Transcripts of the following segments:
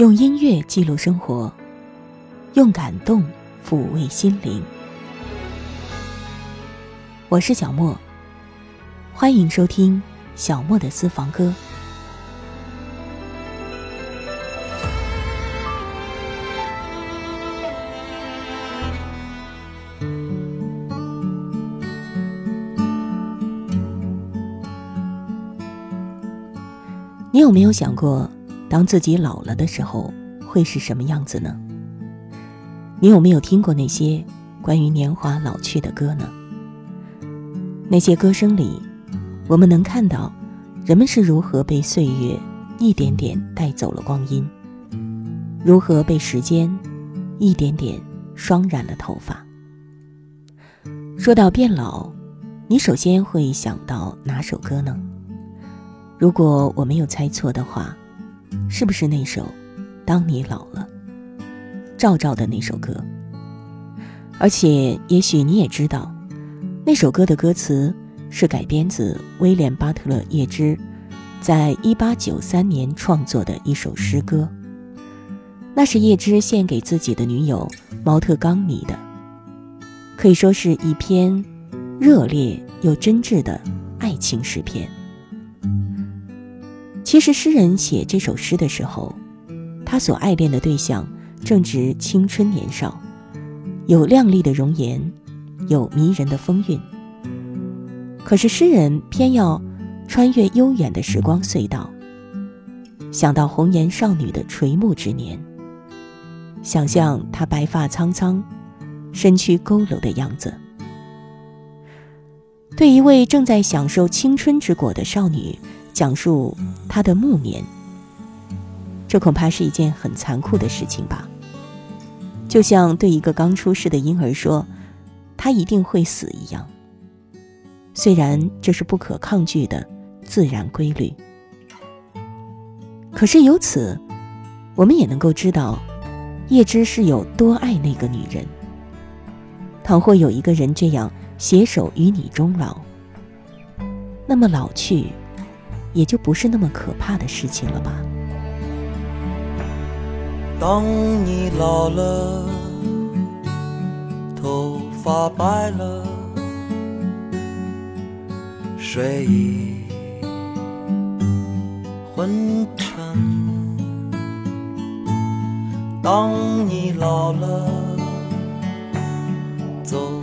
用音乐记录生活，用感动抚慰心灵。我是小莫，欢迎收听小莫的私房歌。你有没有想过？当自己老了的时候，会是什么样子呢？你有没有听过那些关于年华老去的歌呢？那些歌声里，我们能看到人们是如何被岁月一点点带走了光阴，如何被时间一点点霜染了头发。说到变老，你首先会想到哪首歌呢？如果我没有猜错的话。是不是那首《当你老了》？赵照的那首歌。而且，也许你也知道，那首歌的歌词是改编自威廉·巴特勒·叶芝在一八九三年创作的一首诗歌。那是叶芝献给自己的女友毛特冈尼的，可以说是一篇热烈又真挚的爱情诗篇。其实，诗人写这首诗的时候，他所爱恋的对象正值青春年少，有靓丽的容颜，有迷人的风韵。可是，诗人偏要穿越悠远的时光隧道，想到红颜少女的垂暮之年，想象她白发苍苍、身躯佝偻的样子。对一位正在享受青春之果的少女。讲述他的暮年，这恐怕是一件很残酷的事情吧。就像对一个刚出世的婴儿说，他一定会死一样。虽然这是不可抗拒的自然规律，可是由此，我们也能够知道，叶芝是有多爱那个女人。倘或有一个人这样携手与你终老，那么老去。也就不是那么可怕的事情了吧。当你老了，头发白了，睡意昏沉。当你老了，走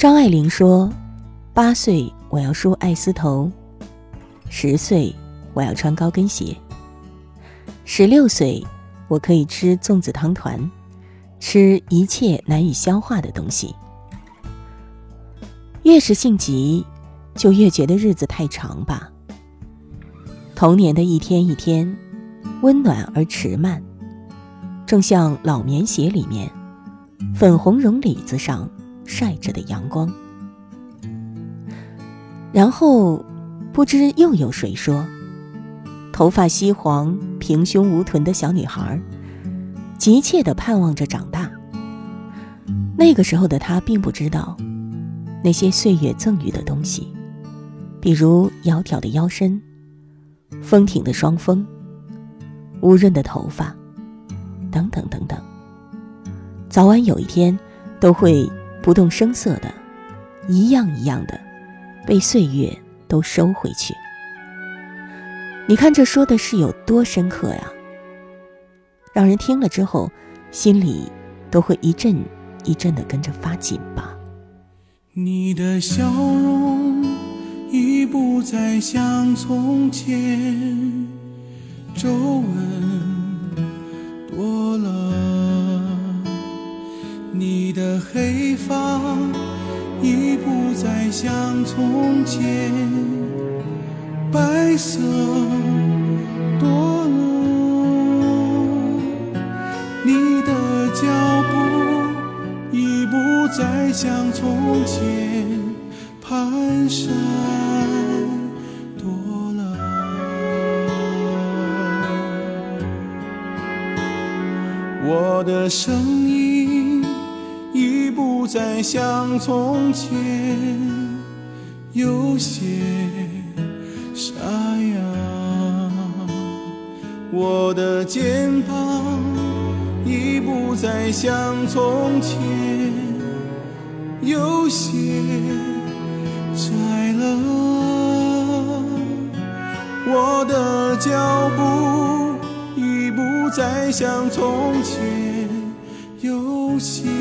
张爱玲说：“八岁我要梳爱丝头，十岁我要穿高跟鞋，十六岁我可以吃粽子汤团，吃一切难以消化的东西。越是性急，就越觉得日子太长吧。童年的一天一天，温暖而迟慢，正像老棉鞋里面粉红绒里子上。”晒着的阳光，然后不知又有谁说：“头发稀黄、平胸无臀的小女孩，急切的盼望着长大。”那个时候的她并不知道，那些岁月赠予的东西，比如窈窕的腰身、丰挺的双峰、乌润的头发，等等等等，早晚有一天都会。不动声色的，一样一样的，被岁月都收回去。你看这说的是有多深刻呀！让人听了之后，心里都会一阵一阵的跟着发紧吧。你的笑容已不再像从前，皱纹你的黑发已不再像从前白色多了，你的脚步已不再像从前蹒跚多了，我的声音。不再像从前有些沙哑，我的肩膀已不再像从前有些窄了，我的脚步已不再像从前有些。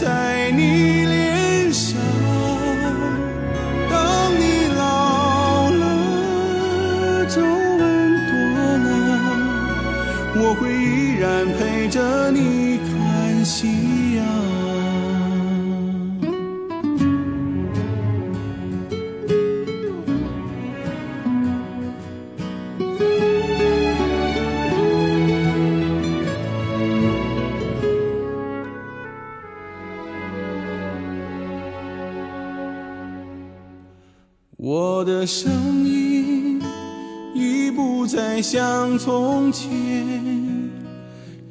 在你脸上，当你老了，皱纹多了，我会依然陪着你看星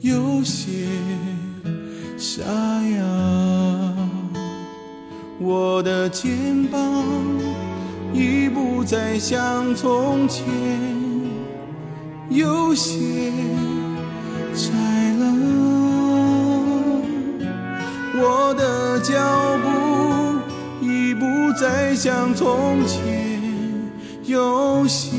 有些沙哑，我的肩膀已不再像从前，有些窄了。我的脚步已不再像从前，有些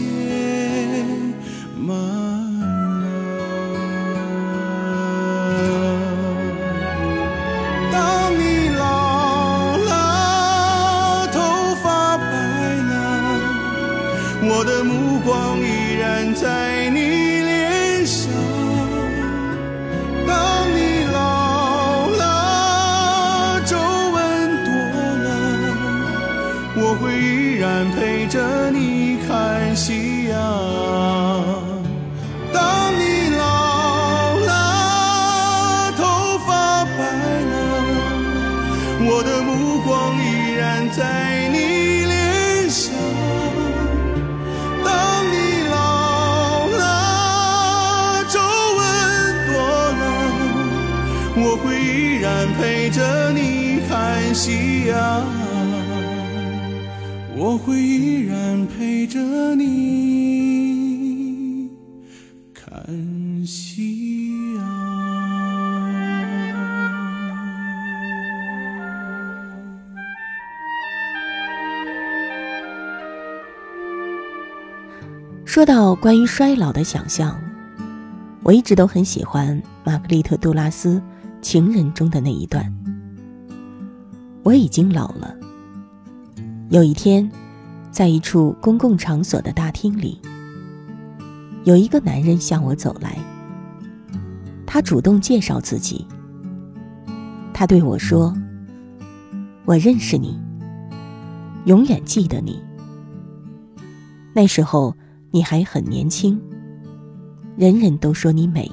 着你看夕阳当你老了头发白了我的目光依然在你脸上。当你老了皱纹多了我会依然陪着你看夕阳我会依陪着你看夕阳说到关于衰老的想象，我一直都很喜欢玛格丽特·杜拉斯《情人》中的那一段。我已经老了。有一天，在一处公共场所的大厅里，有一个男人向我走来。他主动介绍自己。他对我说：“我认识你，永远记得你。那时候你还很年轻，人人都说你美。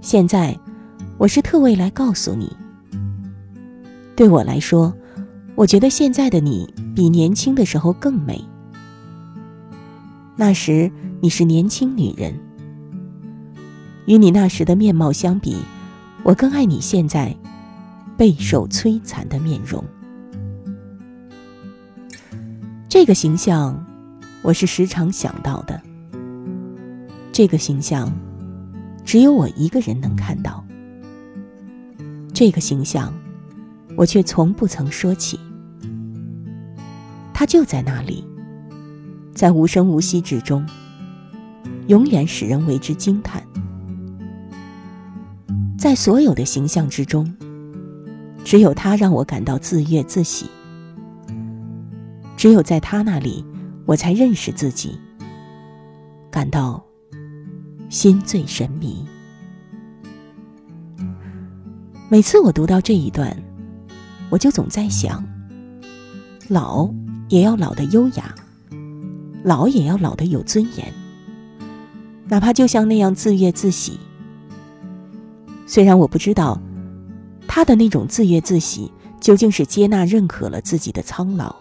现在，我是特为来告诉你。”对我来说，我觉得现在的你比年轻的时候更美。那时你是年轻女人，与你那时的面貌相比，我更爱你现在备受摧残的面容。这个形象，我是时常想到的。这个形象，只有我一个人能看到。这个形象。我却从不曾说起，它就在那里，在无声无息之中，永远使人为之惊叹。在所有的形象之中，只有他让我感到自悦自喜。只有在他那里，我才认识自己，感到心醉神迷。每次我读到这一段。我就总在想，老也要老的优雅，老也要老的有尊严，哪怕就像那样自悦自喜。虽然我不知道，他的那种自悦自喜究竟是接纳认可了自己的苍老，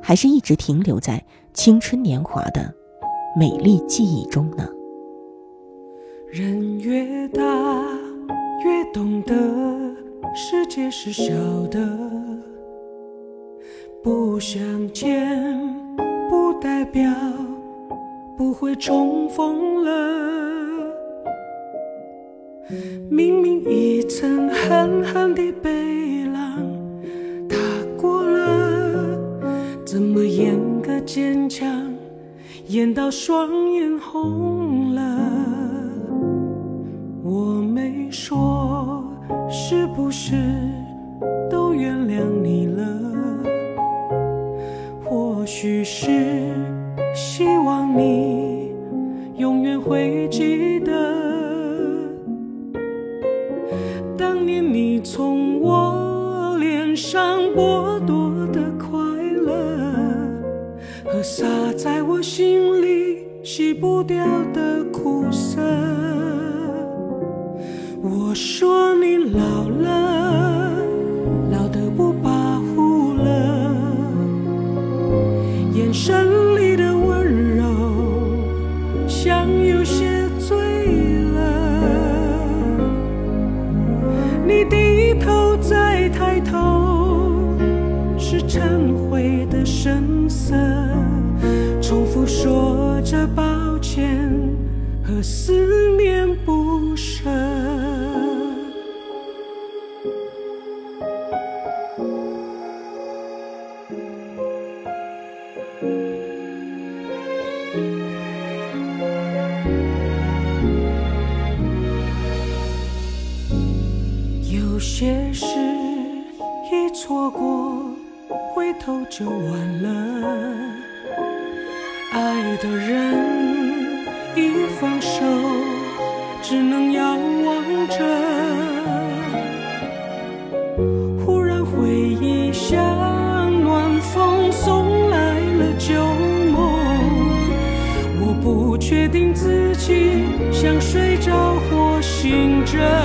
还是一直停留在青春年华的美丽记忆中呢？人越大，越懂得。世界是小的，不相见不代表不会重逢了。明明一层狠狠的背浪踏过了，怎么演个坚强，演到双眼红了？我没说。是不是只是希望你永远会记得，当年你从我脸上剥夺的快乐，和洒在我心里洗不掉的苦涩。我说你老了，思念不舍。有些事一错过，回头就晚了。爱的人一放手，只能仰望着。忽然回忆像暖风送来了旧梦，我不确定自己像睡着或醒着。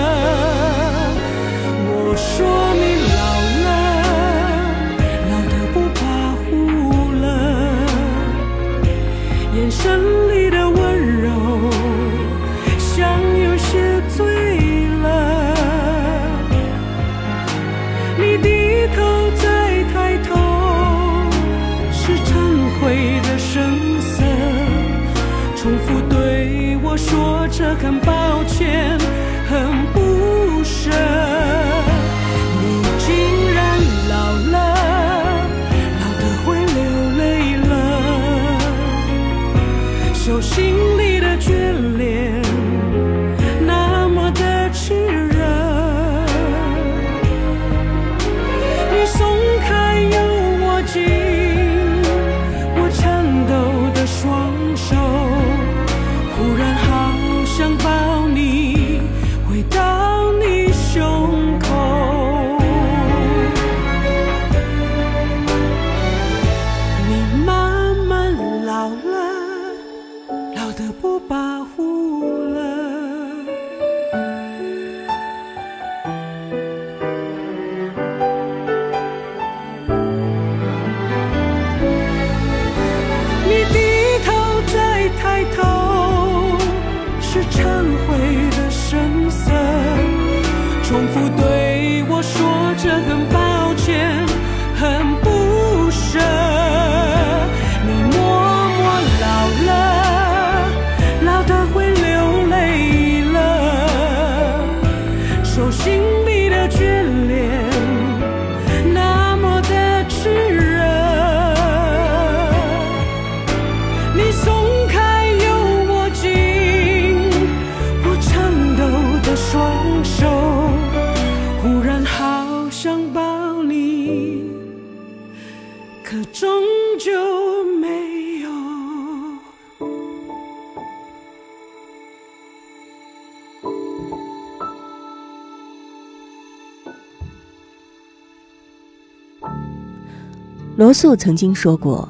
罗素曾经说过，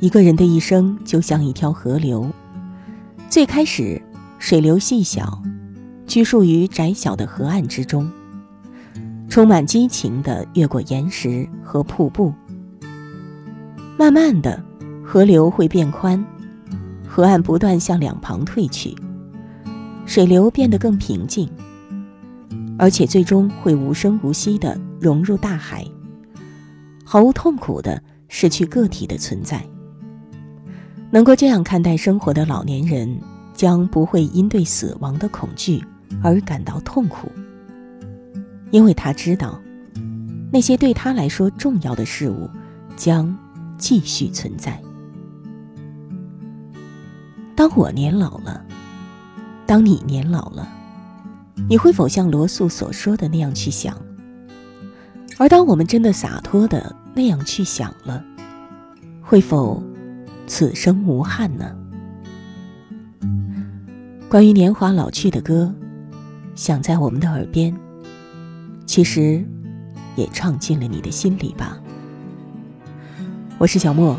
一个人的一生就像一条河流，最开始水流细小，拘束于窄小的河岸之中，充满激情地越过岩石和瀑布。慢慢的，河流会变宽，河岸不断向两旁退去，水流变得更平静，而且最终会无声无息地融入大海。毫无痛苦的失去个体的存在。能够这样看待生活的老年人，将不会因对死亡的恐惧而感到痛苦，因为他知道，那些对他来说重要的事物将继续存在。当我年老了，当你年老了，你会否像罗素所说的那样去想？而当我们真的洒脱的那样去想了，会否此生无憾呢？关于年华老去的歌，想在我们的耳边，其实也唱进了你的心里吧。我是小莫，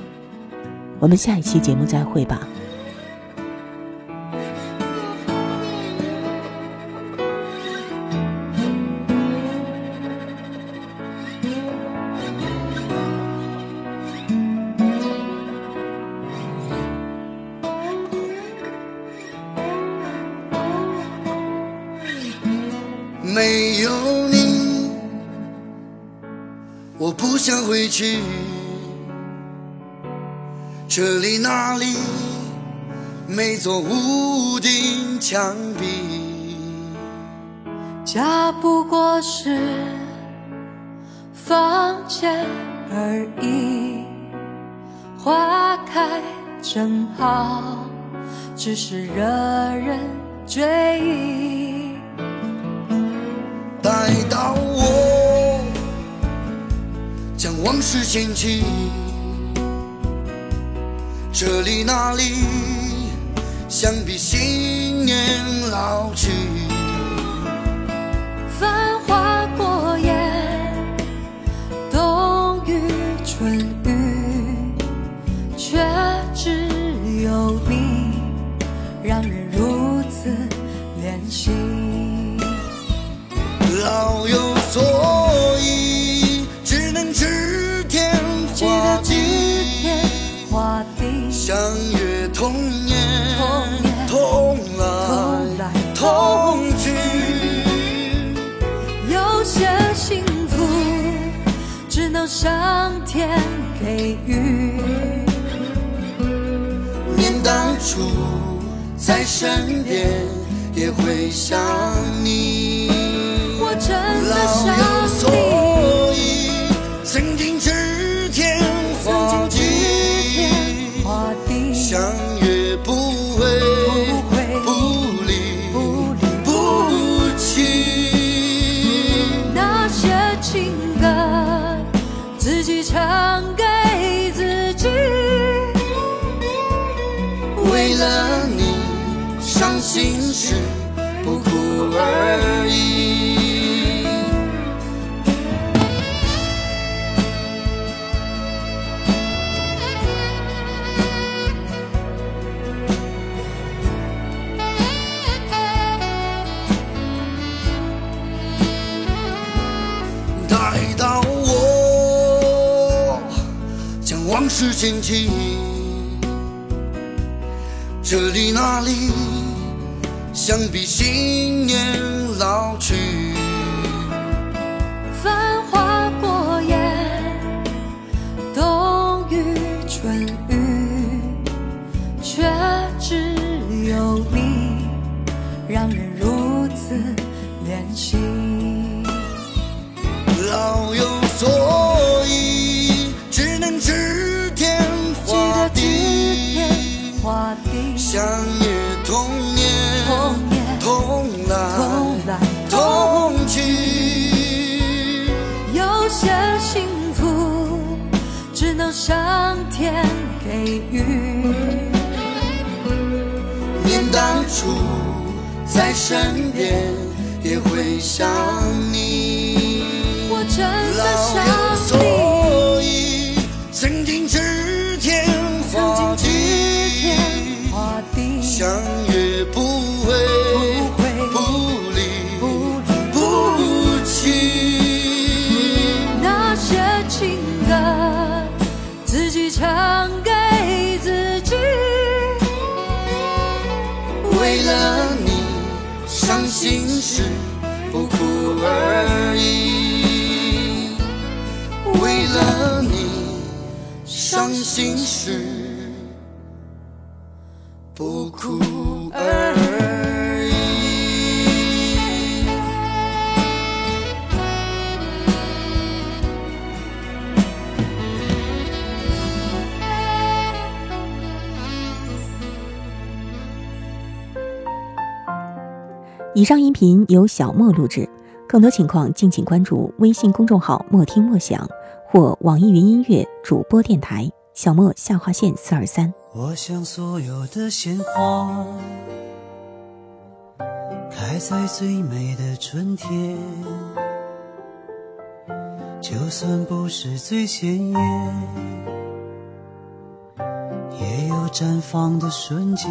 我们下一期节目再会吧。我不想回去。这里那里，每座屋顶墙壁，家不过是房间而已，花开正好，只是惹人追忆。待到我将往事捡起。这里那里，想必新年老去。繁华过眼，冬雨春雨，却只有你，让人如此怜惜。给予。念当初在身边，也会想你。我真的想所你，星期，这里那里，想必新年老去。念当初在身边，也会想你。老想心时不哭而已。以上音频由小莫录制，更多情况敬请关注微信公众号“莫听莫想”或网易云音乐主播电台小莫下划线四二三。我想所有的鲜花开在最美的春天，就算不是最鲜艳，也有绽放的瞬间。